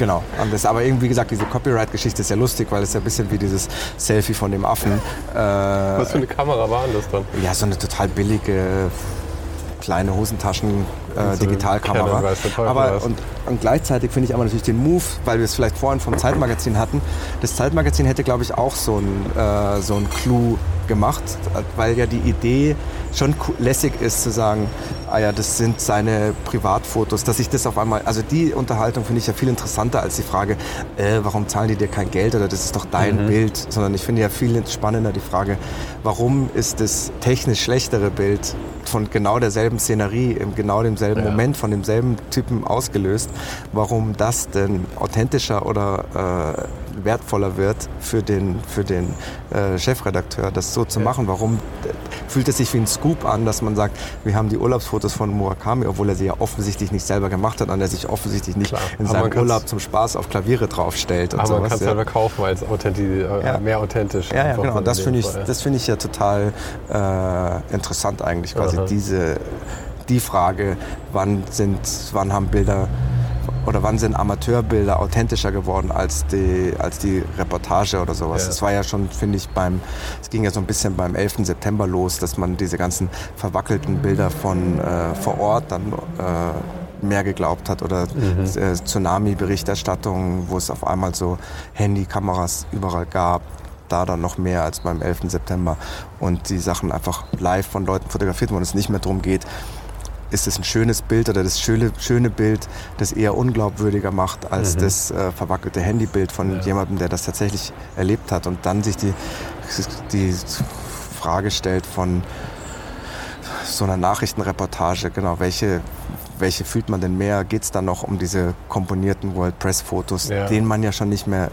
Genau. Und das, aber irgendwie gesagt, diese Copyright-Geschichte ist ja lustig, weil es ja ein bisschen wie dieses Selfie von dem Affen. Äh, Was für eine Kamera war denn das dann? Ja, so eine total billige kleine Hosentaschen äh, Digitalkamera. Aber und, und gleichzeitig finde ich aber natürlich den Move, weil wir es vielleicht vorhin vom Zeitmagazin hatten. Das Zeitmagazin hätte, glaube ich, auch so ein, äh, so ein Clou gemacht, weil ja die Idee schon lässig ist zu sagen, ah ja, das sind seine Privatfotos, dass ich das auf einmal, also die Unterhaltung finde ich ja viel interessanter als die Frage, äh, warum zahlen die dir kein Geld oder das ist doch dein mhm. Bild, sondern ich finde ja viel spannender die Frage, warum ist das technisch schlechtere Bild von genau derselben Szenerie, im genau demselben ja. Moment, von demselben Typen ausgelöst, warum das denn authentischer oder äh, wertvoller wird für den, für den äh, Chefredakteur, das so zu ja. machen. Warum fühlt es sich wie ein Scoop an, dass man sagt, wir haben die Urlaubsfotos von Murakami, obwohl er sie ja offensichtlich nicht selber gemacht hat und er sich offensichtlich nicht Klar. in seinem Urlaub zum Spaß auf Klaviere draufstellt. Und aber sowas, man kann es ja. selber kaufen, weil es authentisch, äh, ja. mehr authentisch Ja, ja genau. Und das finde ich, das ich ja total äh, interessant eigentlich, quasi Aha. diese die Frage, wann sind, wann haben Bilder oder wann sind Amateurbilder authentischer geworden als die, als die Reportage oder sowas. Es ja. war ja schon, finde ich, beim, es ging ja so ein bisschen beim 11. September los, dass man diese ganzen verwackelten Bilder von äh, vor Ort dann äh, mehr geglaubt hat oder mhm. äh, Tsunami-Berichterstattung, wo es auf einmal so Handykameras überall gab, da dann noch mehr als beim 11. September und die Sachen einfach live von Leuten fotografiert wurden, es nicht mehr darum geht, ist es ein schönes Bild oder das schöne, schöne Bild, das eher unglaubwürdiger macht als mhm. das äh, verwackelte Handybild von ja. jemandem, der das tatsächlich erlebt hat und dann sich die, die Frage stellt von so einer Nachrichtenreportage, genau, welche, welche fühlt man denn mehr? Geht es dann noch um diese komponierten World Press Fotos, ja. denen man ja schon nicht mehr,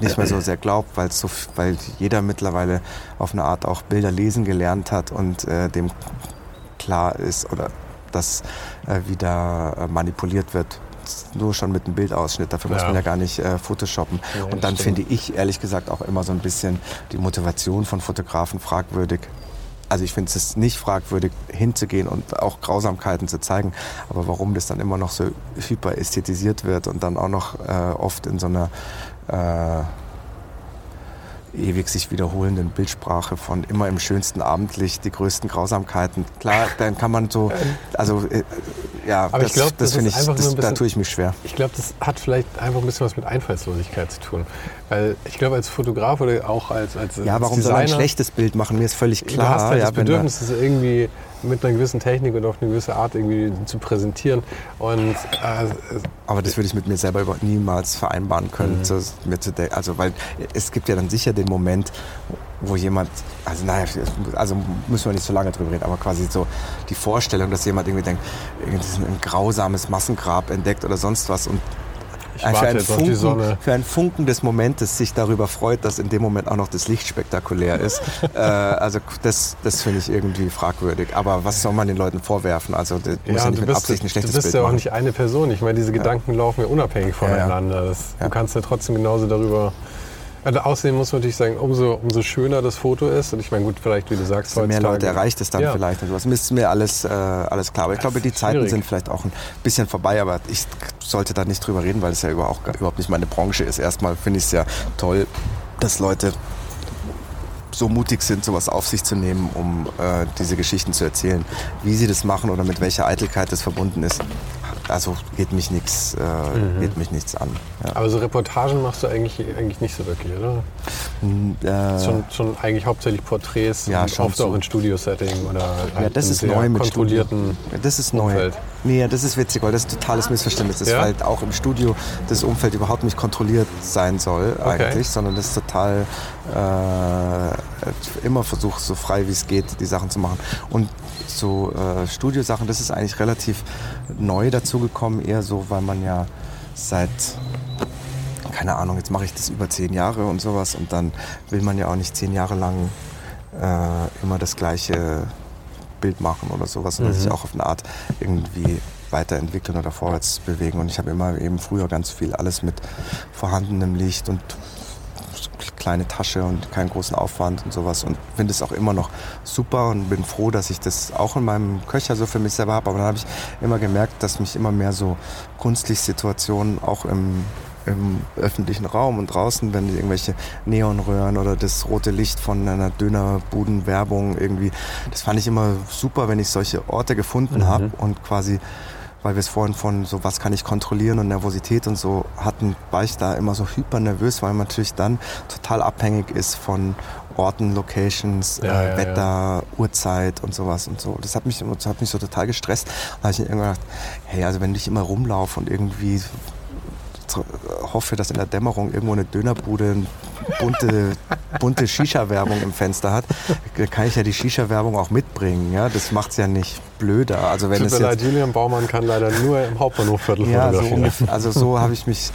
nicht mehr so sehr glaubt, weil, so, weil jeder mittlerweile auf eine Art auch Bilder lesen gelernt hat und äh, dem klar ist oder dass äh, wieder äh, manipuliert wird. Nur schon mit einem Bildausschnitt. Dafür ja. muss man ja gar nicht äh, photoshoppen. Ja, und dann finde ich ehrlich gesagt auch immer so ein bisschen die Motivation von Fotografen fragwürdig. Also ich finde es nicht fragwürdig, hinzugehen und auch Grausamkeiten zu zeigen. Aber warum das dann immer noch so hyperästhetisiert wird und dann auch noch äh, oft in so einer äh, ewig sich wiederholenden Bildsprache von immer im schönsten Abendlicht die größten Grausamkeiten. Klar, dann kann man so, also äh, ja, Aber das, ich glaub, das, das finde ich, das, bisschen, da tue ich mich schwer. Ich glaube, das hat vielleicht einfach ein bisschen was mit Einfallslosigkeit zu tun. Weil ich glaube, als Fotograf oder auch als, als Ja, warum Designer, soll ein schlechtes Bild machen? Mir ist völlig klar. Du hast halt ja, das Bedürfnis, es irgendwie mit einer gewissen Technik und auf eine gewisse Art irgendwie zu präsentieren. Und, äh, Aber das würde ich mit mir selber niemals vereinbaren können. Mhm. Zu, mir zu also, weil es gibt ja dann sicher den Moment, wo jemand, also naja, also müssen wir nicht so lange drüber reden, aber quasi so die Vorstellung, dass jemand irgendwie denkt, ein grausames Massengrab entdeckt oder sonst was und für, einen Funken, für einen Funken des Momentes sich darüber freut, dass in dem Moment auch noch das Licht spektakulär ist. äh, also das, das finde ich irgendwie fragwürdig. Aber was soll man den Leuten vorwerfen? Also das ja, muss ja nicht mit Absicht ein schlechtes Bild Du bist Bild ja auch nicht eine Person. Ich meine, diese Gedanken ja. laufen ja unabhängig voneinander. Das, du kannst ja trotzdem genauso darüber also außerdem muss man natürlich sagen, umso, umso schöner das Foto ist. Und ich meine, gut, vielleicht, wie du sagst, also mehr Leute erreicht es dann ja. vielleicht. Also, ist mir alles, äh, alles klar. Aber ich glaube, die Zeiten sind vielleicht auch ein bisschen vorbei. Aber ich sollte da nicht drüber reden, weil es ja überhaupt, überhaupt nicht meine Branche ist. Erstmal finde ich es ja toll, dass Leute so mutig sind, sowas auf sich zu nehmen, um äh, diese Geschichten zu erzählen. Wie sie das machen oder mit welcher Eitelkeit das verbunden ist, also geht mich nichts äh, mhm. geht mich nichts an. Ja. Aber so Reportagen machst du eigentlich, eigentlich nicht so wirklich, oder? Äh, schon, schon eigentlich hauptsächlich Porträts, ja, oft so. auch in Studio-Setting oder ja, halt das ist neu mit kontrollierten Studio. Das ist neu. Umfeld. Nee, das ist witzig, weil das ein totales Missverständnis ist, ja? weil auch im Studio das Umfeld überhaupt nicht kontrolliert sein soll okay. eigentlich, sondern das ist total äh, immer versucht, so frei wie es geht, die Sachen zu machen. Und so äh, Studiosachen, das ist eigentlich relativ neu dazugekommen, eher so, weil man ja seit keine Ahnung, jetzt mache ich das über zehn Jahre und sowas und dann will man ja auch nicht zehn Jahre lang äh, immer das gleiche Bild machen oder sowas, sondern mhm. sich auch auf eine Art irgendwie weiterentwickeln oder vorwärts bewegen. Und ich habe immer eben früher ganz viel alles mit vorhandenem Licht und kleine Tasche und keinen großen Aufwand und sowas und finde es auch immer noch super und bin froh, dass ich das auch in meinem Köcher so für mich selber habe. Aber dann habe ich immer gemerkt, dass mich immer mehr so Kunstlichtsituationen auch im im öffentlichen Raum und draußen, wenn irgendwelche Neonröhren oder das rote Licht von einer Dönerbudenwerbung irgendwie, das fand ich immer super, wenn ich solche Orte gefunden mhm. habe und quasi weil wir es vorhin von so, was kann ich kontrollieren und Nervosität und so hatten, war ich da immer so hyper nervös, weil man natürlich dann total abhängig ist von Orten, Locations, ja, äh, ja, Wetter, ja. Uhrzeit und sowas und so. Das hat mich, das hat mich so total gestresst. Da habe ich irgendwann gedacht, hey, also wenn ich immer rumlaufe und irgendwie hoffe, dass in der Dämmerung irgendwo eine Dönerbude eine bunte, bunte Shisha-Werbung im Fenster hat, kann ich ja die Shisha-Werbung auch mitbringen. Ja? Das macht es ja nicht blöder. Also wenn Tut es mir leid, Julian Baumann kann leider nur im Hauptbahnhofviertel ja, so ungefähr, Also so habe ich mich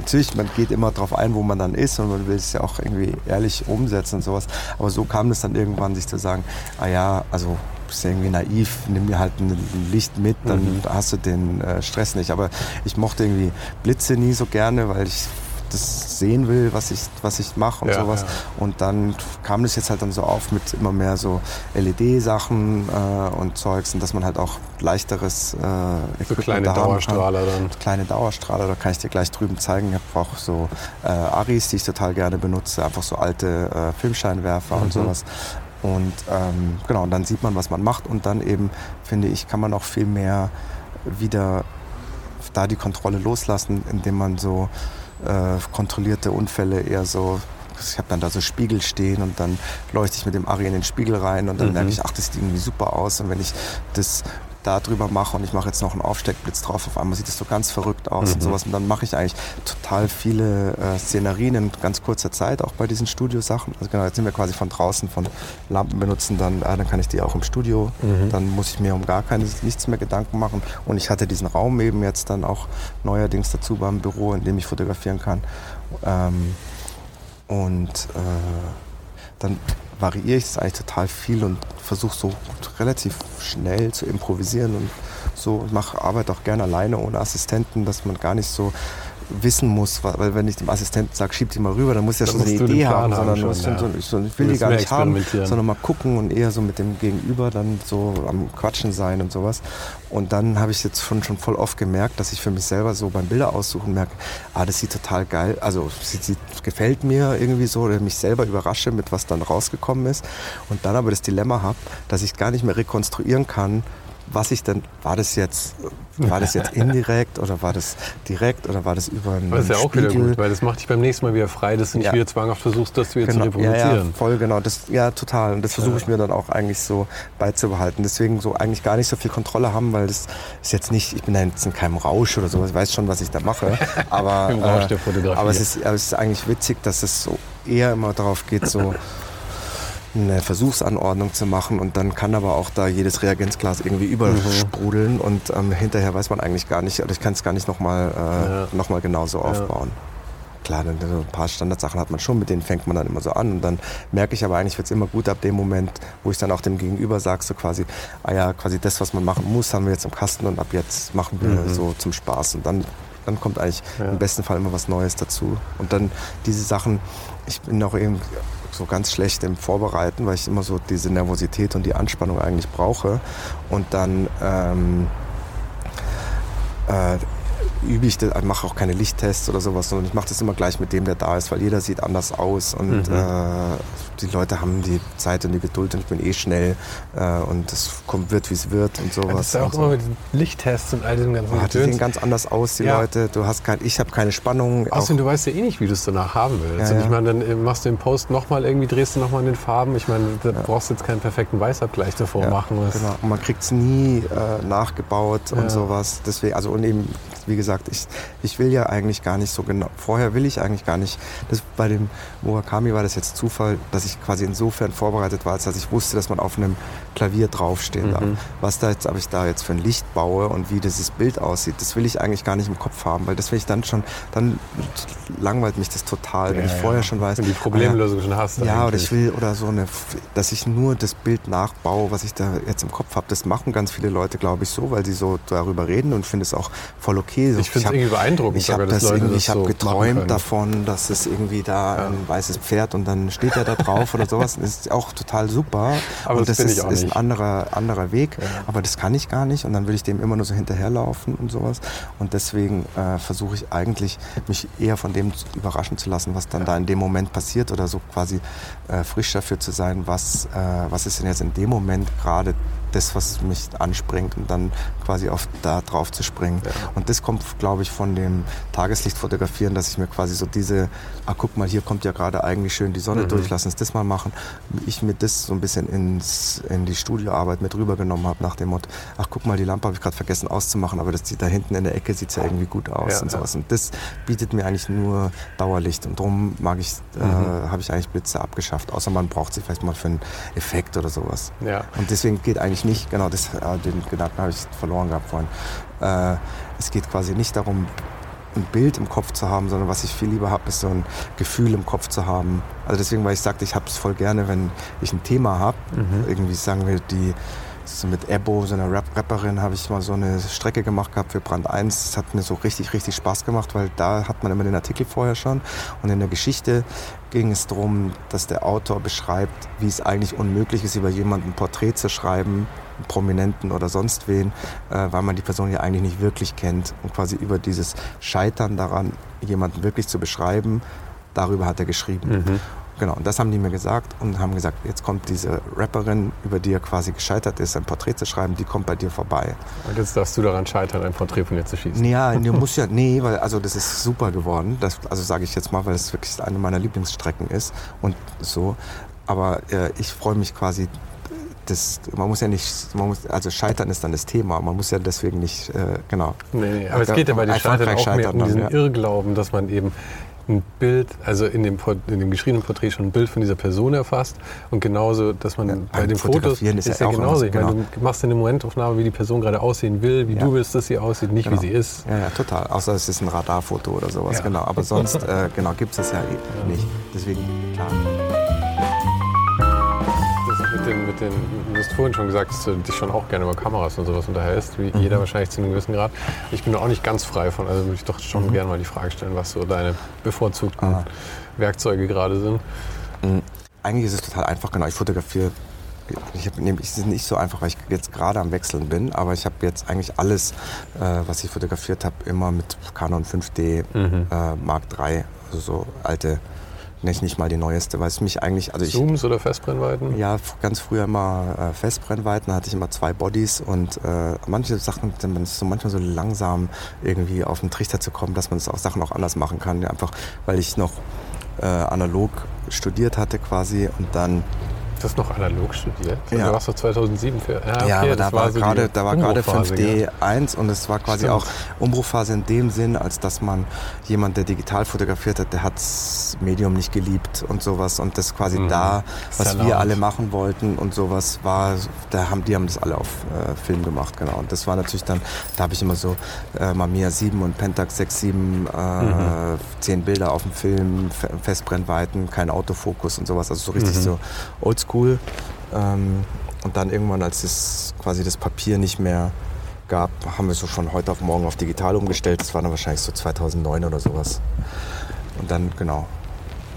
natürlich, man geht immer darauf ein, wo man dann ist und man will es ja auch irgendwie ehrlich umsetzen und sowas. Aber so kam es dann irgendwann, sich zu sagen, ah ja, also bist ja irgendwie naiv, nimm dir halt ein Licht mit, dann mhm. hast du den äh, Stress nicht. Aber ich mochte irgendwie Blitze nie so gerne, weil ich das sehen will, was ich, was ich mache und ja, sowas. Ja. Und dann kam das jetzt halt dann so auf mit immer mehr so LED-Sachen äh, und Zeugs und dass man halt auch leichteres äh, so kleine Dauerstrahler dann. Kleine Dauerstrahler, da kann ich dir gleich drüben zeigen. Ich habe auch so äh, Aris, die ich total gerne benutze, einfach so alte äh, Filmscheinwerfer mhm. und sowas. Und ähm, genau, und dann sieht man, was man macht und dann eben, finde ich, kann man auch viel mehr wieder da die Kontrolle loslassen, indem man so äh, kontrollierte Unfälle eher so ich habe dann da so Spiegel stehen und dann leuchte ich mit dem Ari in den Spiegel rein und dann mhm. merke ich, ach, das sieht irgendwie super aus. Und wenn ich das da drüber mache und ich mache jetzt noch einen Aufsteckblitz drauf, auf einmal sieht es so ganz verrückt aus mhm. und sowas. Und dann mache ich eigentlich total viele äh, Szenerien in ganz kurzer Zeit, auch bei diesen Studiosachen. Also genau, jetzt sind wir quasi von draußen von Lampen benutzen, dann, äh, dann kann ich die auch im Studio. Mhm. Dann muss ich mir um gar keine, nichts mehr Gedanken machen. Und ich hatte diesen Raum eben jetzt dann auch neuerdings dazu beim Büro, in dem ich fotografieren kann. Ähm, und äh, dann variiere ich es eigentlich total viel und versuche so relativ schnell zu improvisieren und so. Ich mache Arbeit auch gerne alleine ohne Assistenten, dass man gar nicht so wissen muss, weil wenn ich dem Assistenten sage, schieb die mal rüber, dann muss ich ja schon eine Idee haben, sondern schon, ja. so, ich, so, ich will die gar nicht haben, sondern mal gucken und eher so mit dem Gegenüber dann so am Quatschen sein und sowas. Und dann habe ich jetzt schon, schon voll oft gemerkt, dass ich für mich selber so beim Bilder aussuchen merke, ah, das sieht total geil, also sieht, sieht, gefällt mir irgendwie so oder mich selber überrasche mit was dann rausgekommen ist und dann aber das Dilemma habe, dass ich gar nicht mehr rekonstruieren kann, was ich denn, war das jetzt, war das jetzt indirekt oder war das direkt oder war das über einen Das ist ja auch Spiegel? wieder gut, weil das macht dich beim nächsten Mal wieder frei, dass du nicht ja. wieder zwanghaft versuchst, das wieder genau. zu reproduzieren. Ja, ja, voll genau, das, ja total und das versuche ich mir dann auch eigentlich so beizubehalten. Deswegen so eigentlich gar nicht so viel Kontrolle haben, weil das ist jetzt nicht, ich bin da jetzt in keinem Rausch oder so, ich weiß schon, was ich da mache, aber, Im Rausch der Fotografie. Äh, aber es ist, aber es ist eigentlich witzig, dass es so eher immer darauf geht, so eine Versuchsanordnung zu machen und dann kann aber auch da jedes Reagenzglas irgendwie übersprudeln mhm. und ähm, hinterher weiß man eigentlich gar nicht, oder ich kann es gar nicht nochmal äh, ja. noch genauso aufbauen. Ja. Klar, dann, ein paar Standardsachen hat man schon, mit denen fängt man dann immer so an und dann merke ich aber eigentlich wird es immer gut ab dem Moment, wo ich dann auch dem Gegenüber sage, so quasi, ah ja, quasi das, was man machen muss, haben wir jetzt im Kasten und ab jetzt machen wir mhm. so zum Spaß und dann dann kommt eigentlich ja. im besten Fall immer was Neues dazu. Und dann diese Sachen, ich bin auch eben so ganz schlecht im Vorbereiten, weil ich immer so diese Nervosität und die Anspannung eigentlich brauche. Und dann ähm, äh, übe ich, mache auch keine Lichttests oder sowas, sondern ich mache das immer gleich mit dem, der da ist, weil jeder sieht anders aus und mhm. äh, die Leute haben die Zeit und die Geduld und ich bin eh schnell äh, und es kommt, wird, wie es wird und sowas. Ja, das ist ja auch so. immer mit den Lichttests und all diesem ganzen oh, Die sehen ganz anders aus, die ja. Leute. Du hast kein, ich habe keine Spannung. Außerdem, du weißt ja eh nicht, wie du es danach haben willst. Ja, und ich meine, dann äh, machst du den Post nochmal irgendwie, drehst du nochmal in den Farben. Ich meine, da brauchst du jetzt keinen perfekten Weißabgleich davor machen. Genau. Und man kriegt es nie äh, nachgebaut und sowas. Deswegen, also und eben wie gesagt, ich, ich will ja eigentlich gar nicht so genau, vorher will ich eigentlich gar nicht, das, bei dem Murakami war das jetzt Zufall, dass ich quasi insofern vorbereitet war, als dass ich wusste, dass man auf einem Klavier draufstehen darf. Mhm. Was da jetzt, ob ich da jetzt für ein Licht baue und wie dieses Bild aussieht, das will ich eigentlich gar nicht im Kopf haben, weil das will ich dann schon, dann langweilt mich das total, wenn ja, ich vorher schon weiß. Wenn die Problemlösung ah, schon hast. Ja, eigentlich. oder ich will, oder so eine, dass ich nur das Bild nachbaue, was ich da jetzt im Kopf habe. Das machen ganz viele Leute, glaube ich, so, weil sie so darüber reden und finde es auch voll okay okay. So, ich finde es irgendwie beeindruckend. Ich habe so geträumt davon, dass es irgendwie da ja. ein weißes Pferd und dann steht er da drauf oder sowas. Das ist auch total super. Aber und das, das ist, ist ein anderer, anderer Weg. Ja. Aber das kann ich gar nicht und dann würde ich dem immer nur so hinterherlaufen und sowas. Und deswegen äh, versuche ich eigentlich, mich eher von dem überraschen zu lassen, was dann ja. da in dem Moment passiert oder so quasi äh, frisch dafür zu sein, was, äh, was ist denn jetzt in dem Moment gerade das, was mich anspringt und dann quasi auf da drauf zu springen. Ja. Und das kommt, glaube ich, von dem Tageslichtfotografieren, dass ich mir quasi so diese, ah guck mal, hier kommt ja gerade eigentlich schön die Sonne mhm. durch, lass uns das mal machen. Ich mir das so ein bisschen ins, in die Studioarbeit mit rübergenommen habe nach dem Motto, ach guck mal, die Lampe habe ich gerade vergessen auszumachen, aber das sieht da hinten in der Ecke sieht ja irgendwie gut aus ja, und sowas. Und das bietet mir eigentlich nur Dauerlicht und darum mag ich, äh, mhm. äh, habe ich eigentlich Blitze abgeschafft, außer man braucht sie vielleicht mal für einen Effekt oder sowas. Ja. Und deswegen geht eigentlich nicht, genau, das, äh, den Gedanken habe ich verloren gehabt vorhin. Äh, es geht quasi nicht darum, ein Bild im Kopf zu haben, sondern was ich viel lieber habe, ist so ein Gefühl im Kopf zu haben. Also deswegen, weil ich sagte, ich habe es voll gerne, wenn ich ein Thema habe, mhm. irgendwie sagen wir die so mit Ebo, so einer Rap Rapperin, habe ich mal so eine Strecke gemacht gehabt für Brand 1. Das hat mir so richtig, richtig Spaß gemacht, weil da hat man immer den Artikel vorher schon. Und in der Geschichte ging es darum, dass der Autor beschreibt, wie es eigentlich unmöglich ist, über jemanden ein Porträt zu schreiben, einen Prominenten oder sonst wen, äh, weil man die Person ja eigentlich nicht wirklich kennt. Und quasi über dieses Scheitern daran, jemanden wirklich zu beschreiben, darüber hat er geschrieben. Mhm. Genau, und das haben die mir gesagt und haben gesagt, jetzt kommt diese Rapperin, über die er quasi gescheitert ist, ein Porträt zu schreiben, die kommt bei dir vorbei. Und jetzt darfst du daran scheitern, ein Porträt von ihr zu schießen. Ja, du musst ja, nee, weil also das ist super geworden. Das, also sage ich jetzt mal, weil es wirklich eine meiner Lieblingsstrecken ist und so. Aber äh, ich freue mich quasi das, man muss ja nicht, muss, also Scheitern ist dann das Thema. Man muss ja deswegen nicht, äh, genau. Nee, nee, aber es geht ja bei den Scheitern auch mehr um diesen ja. Irrglauben, dass man eben ein Bild, also in dem, in dem geschriebenen Porträt schon ein Bild von dieser Person erfasst und genauso, dass man ja, bei den Fotos ist, ist ja, genauso. Ich genau. meine, du machst eine Momentaufnahme, wie die Person gerade aussehen will, wie ja. du willst, dass sie aussieht, nicht genau. wie sie ist. Ja, ja, total. Außer es ist ein Radarfoto oder sowas, genau. Aber sonst, äh, genau, gibt es das ja nicht. Deswegen, klar mit den, du hast vorhin schon gesagt, dass du dich schon auch gerne über Kameras und sowas unterhältst, wie mhm. jeder wahrscheinlich zu einem gewissen Grad. Ich bin auch nicht ganz frei von, also würde ich doch schon mhm. gerne mal die Frage stellen, was so deine bevorzugten ah. Werkzeuge gerade sind. Mhm. Eigentlich ist es total einfach, genau. Ich fotografiere ich habe es ist nicht so einfach, weil ich jetzt gerade am Wechseln bin, aber ich habe jetzt eigentlich alles, äh, was ich fotografiert habe, immer mit Canon 5D mhm. äh, Mark III, also so alte nicht, nicht mal die neueste, weil es mich eigentlich... Also Zooms oder Festbrennweiten? Ja, ganz früher immer äh, Festbrennweiten, da hatte ich immer zwei Bodies und äh, manche Sachen, man ist so manchmal so langsam irgendwie auf den Trichter zu kommen, dass man es auch Sachen auch anders machen kann, einfach weil ich noch äh, analog studiert hatte quasi und dann Du hast noch analog studiert? Ja. Du warst doch 2007 für. Ja, okay, ja aber da war, gerade, da war gerade 5D ja. 1 und es war quasi Stimmt. auch Umbruchphase in dem Sinn, als dass man jemand, der digital fotografiert hat, der hat das Medium nicht geliebt und sowas und das quasi mhm. da, was Salam. wir alle machen wollten und sowas war, da haben die haben das alle auf äh, Film gemacht, genau. Und das war natürlich dann, da habe ich immer so äh, Mamiya 7 und Pentax 6, 7, äh, mhm. 10 Bilder auf dem Film, Festbrennweiten, kein Autofokus und sowas, also so richtig mhm. so oldschool oldschool. Ähm, und dann irgendwann, als es quasi das Papier nicht mehr gab, haben wir so von heute auf morgen auf digital umgestellt. Das war dann wahrscheinlich so 2009 oder sowas. Und dann, genau.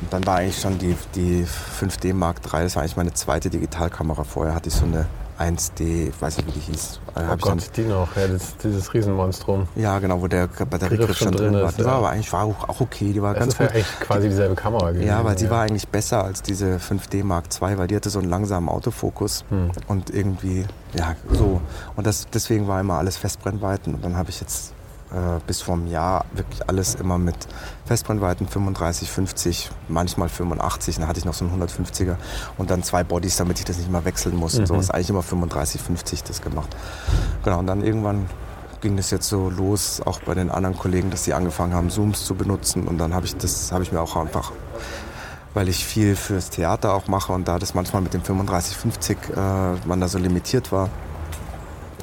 Und dann war eigentlich schon die, die 5D Mark III, das war eigentlich meine zweite Digitalkamera. Vorher hatte ich so eine 1D, ich weiß nicht, wie die hieß. Oh Gott, die noch, ja, das, dieses Riesenmonstrum. Ja, genau, wo der Batteriegriff schon drin war. Die ja. war aber eigentlich war auch, okay, die war das ganz ist gut. Ja echt quasi dieselbe Kamera gewesen. Ja, weil sie ja. war eigentlich besser als diese 5D Mark II, weil die hatte so einen langsamen Autofokus hm. und irgendwie, ja, so. Und das, deswegen war immer alles Festbrennweiten und dann habe ich jetzt äh, bis vor einem Jahr wirklich alles immer mit Festbrennweiten 35, 50, manchmal 85. Dann hatte ich noch so einen 150er und dann zwei Bodies, damit ich das nicht mal wechseln muss. Mhm. Und so ist eigentlich immer 35, 50 das gemacht. Genau, und dann irgendwann ging das jetzt so los, auch bei den anderen Kollegen, dass sie angefangen haben, Zooms zu benutzen. Und dann habe ich das, habe ich mir auch einfach weil ich viel fürs Theater auch mache und da das manchmal mit dem 35-50 äh, man da so limitiert war,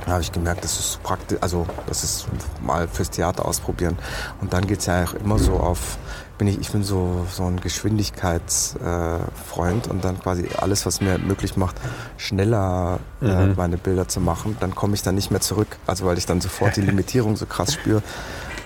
da habe ich gemerkt, das ist praktisch, also das ist mal fürs Theater ausprobieren. Und dann geht es ja auch immer so auf, bin ich, ich bin so, so ein Geschwindigkeitsfreund äh, und dann quasi alles, was mir möglich macht, schneller äh, mhm. meine Bilder zu machen, dann komme ich dann nicht mehr zurück. Also weil ich dann sofort die Limitierung so krass spüre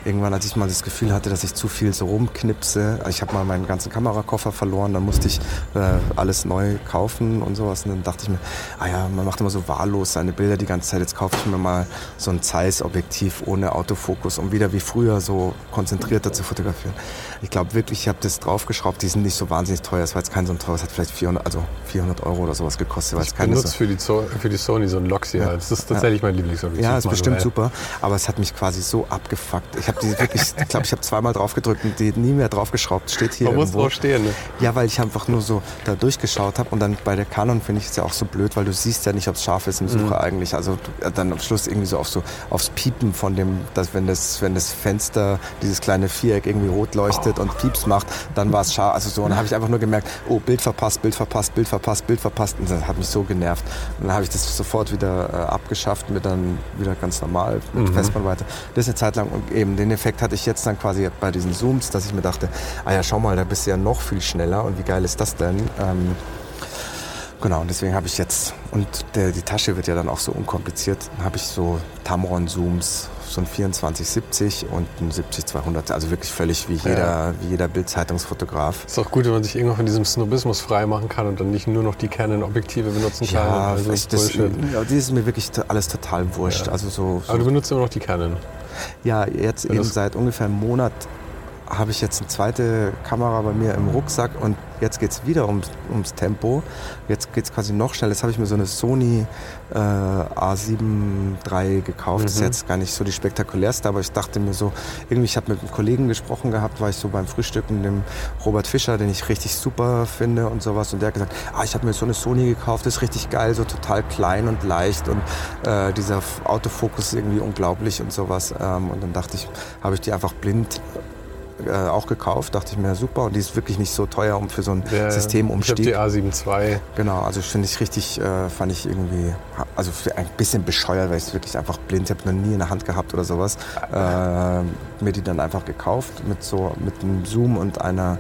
irgendwann, als ich mal das Gefühl hatte, dass ich zu viel so rumknipse. Ich habe mal meinen ganzen Kamerakoffer verloren, dann musste ich äh, alles neu kaufen und sowas. Und dann dachte ich mir, ah ja, man macht immer so wahllos seine Bilder die ganze Zeit. Jetzt kaufe ich mir mal so ein Zeiss-Objektiv ohne Autofokus, um wieder wie früher so konzentrierter zu fotografieren. Ich glaube wirklich, ich habe das draufgeschraubt. Die sind nicht so wahnsinnig teuer. Es war jetzt kein so ein teures, hat vielleicht 400, also 400 Euro oder sowas gekostet. Weil ich benutze so für, die für die Sony so ein Loxia. Ja. Das ist tatsächlich ja. mein Lieblingsobjektiv. Ja, ist bestimmt super. Aber es hat mich quasi so abgefuckt. Ich habe die wirklich, ich glaube, ich habe zweimal drauf gedrückt und die nie mehr draufgeschraubt. Steht hier. Man irgendwo. muss drauf stehen, ne? Ja, weil ich einfach nur so da durchgeschaut habe und dann bei der Canon finde ich es ja auch so blöd, weil du siehst ja nicht, ob es scharf ist im Sucher mhm. eigentlich. Also dann am Schluss irgendwie so auf so aufs Piepen von dem, dass wenn das, wenn das Fenster, dieses kleine Viereck irgendwie rot leuchtet oh. und Pieps macht, dann war es scharf. Also so, und dann habe ich einfach nur gemerkt, oh, Bild verpasst, Bild verpasst, Bild verpasst, Bild verpasst. Und das hat mich so genervt. Und dann habe ich das sofort wieder äh, abgeschafft, mir dann wieder ganz normal mit mhm. Festbrennweite. Das ist eine Zeit lang eben den Effekt hatte ich jetzt dann quasi bei diesen Zooms, dass ich mir dachte, ah ja, schau mal, da bist du ja noch viel schneller und wie geil ist das denn? Ähm, Genau, und deswegen habe ich jetzt, und der, die Tasche wird ja dann auch so unkompliziert, habe ich so Tamron-Zooms, so ein 2470 und ein 70-200, also wirklich völlig wie jeder, ja. wie jeder Bildzeitungsfotograf. Ist auch gut, wenn man sich irgendwann von diesem Snobismus frei machen kann und dann nicht nur noch die Canon-Objektive benutzen kann. Ja, also das, das, die ist mir wirklich alles total wurscht. Ja. Also so, so, Aber du benutzt immer noch die Canon? Ja, jetzt eben seit ungefähr einem Monat habe ich jetzt eine zweite Kamera bei mir im Rucksack und jetzt geht es wieder ums, ums Tempo. Jetzt geht es quasi noch schneller. Jetzt habe ich mir so eine Sony äh, A7 III gekauft. Mhm. Das ist jetzt gar nicht so die spektakulärste, aber ich dachte mir so, irgendwie, ich habe mit einem Kollegen gesprochen gehabt, war ich so beim Frühstücken, dem Robert Fischer, den ich richtig super finde und sowas. Und der hat gesagt, ah, ich habe mir so eine Sony gekauft, das ist richtig geil, so total klein und leicht und äh, dieser Autofokus ist irgendwie unglaublich und sowas. Ähm, und dann dachte ich, habe ich die einfach blind äh, auch gekauft, dachte ich mir, super. Und die ist wirklich nicht so teuer um für so ein ja, Systemumstieg. Ich habe die A7 II. Genau, also finde ich richtig, äh, fand ich irgendwie, also ein bisschen bescheuert, weil ich es wirklich einfach blind, ich habe noch nie in der Hand gehabt oder sowas. Äh, mir die dann einfach gekauft mit so, mit einem Zoom und einer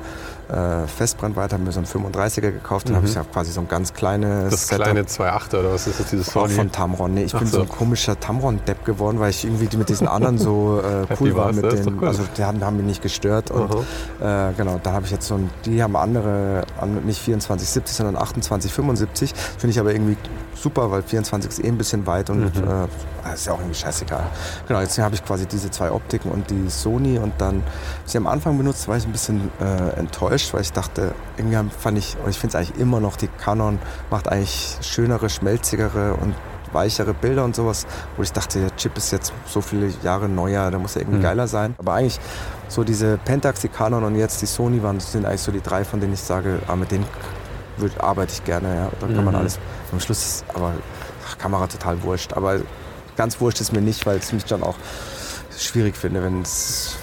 äh, Festbrennweite, haben wir so einen 35er gekauft. Dann mhm. habe ich ja quasi so ein ganz kleines Das Setup. kleine 2.8er oder was ist das, dieses Sony? Von Tamron. Nee, ich Ach bin so. so ein komischer Tamron-Depp geworden, weil ich irgendwie mit diesen anderen so äh, cool war. Mit den, cool. Also die haben, haben mich nicht gestört. Und äh, genau, da habe ich jetzt so ein, die haben andere, nicht 2470, sondern 2875. Finde ich aber irgendwie super, weil 24 ist eh ein bisschen weit und mhm. äh, ist ja auch irgendwie scheißegal. Genau, jetzt habe ich quasi diese zwei Optiken und die Sony und dann, sie am Anfang benutzt, war ich ein bisschen äh, enttäuscht, weil ich dachte, irgendwie fand ich, und ich finde es eigentlich immer noch, die Canon macht eigentlich schönere, schmelzigere und weichere Bilder und sowas, wo ich dachte, der Chip ist jetzt so viele Jahre neuer, der muss ja irgendwie mhm. geiler sein. Aber eigentlich so diese Pentax, die Canon und jetzt die Sony waren, sind eigentlich so die drei, von denen ich sage, ah, mit denen arbeite ich gerne. Ja. Da kann mhm. man alles. Am Schluss ist aber ach, Kamera total wurscht. Aber ganz wurscht ist mir nicht, weil ich mich dann auch schwierig finde, wenn es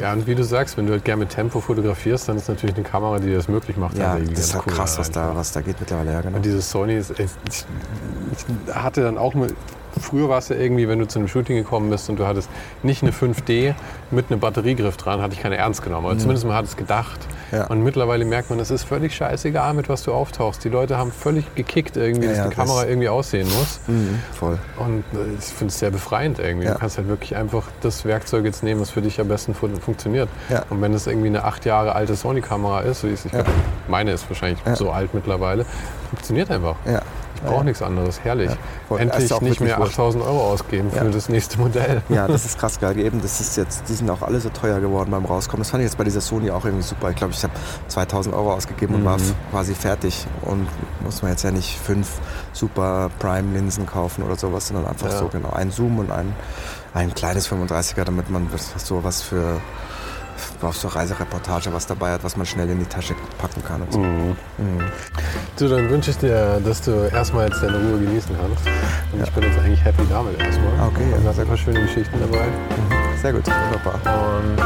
ja, und wie du sagst, wenn du halt gerne mit Tempo fotografierst, dann ist natürlich eine Kamera, die das möglich macht. Ja, das ist halt cool krass, was da, was da geht mittlerweile. Ja, genau. Und diese Sony ist, ich, ich hatte dann auch mit, Früher war es ja irgendwie, wenn du zu einem Shooting gekommen bist und du hattest nicht eine 5D mit einem Batteriegriff dran, hatte ich keine ernst genommen. Aber mhm. zumindest man hat es gedacht. Ja. Und mittlerweile merkt man, es ist völlig scheißegal, mit was du auftauchst. Die Leute haben völlig gekickt, irgendwie, ja, dass die Kamera irgendwie aussehen muss. Mhm, voll. Und äh, ich finde es sehr befreiend irgendwie. Du kannst halt wirklich einfach das Werkzeug jetzt nehmen, was für dich am besten funktioniert. Und wenn es irgendwie eine acht Jahre alte Sony-Kamera ist, so ist, ich glaub, meine ist wahrscheinlich so alt mittlerweile, funktioniert einfach. Ja. Ich brauche ja. nichts anderes, herrlich. Ja. Endlich nicht mehr 8000 Euro ausgeben für das nächste Modell. Ja, das ist krass geil. Eben, das ist jetzt, die sind auch alle so teuer geworden beim Rauskommen. Das fand ich jetzt bei dieser Sony auch irgendwie super. Ich glaube, ich habe 2000 Euro ausgegeben mhm. und war mhm. quasi fertig. Und muss man jetzt ja nicht fünf super Prime-Linsen kaufen oder sowas, sondern einfach so genau ein Zoom und ein, ein kleines 35er, damit man so was für auf so Reisereportage was dabei hat, was man schnell in die Tasche packen kann. So. Mhm. Mhm. Du, dann wünsche ich dir, dass du erstmal jetzt deine Ruhe genießen kannst. Und ja. ich bin jetzt eigentlich happy damit erstmal. Okay. Ja. hast ein paar schöne Geschichten dabei. Mhm. Sehr gut, wunderbar. Und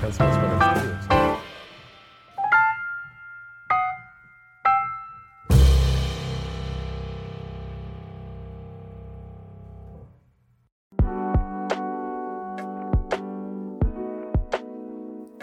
kannst du jetzt mal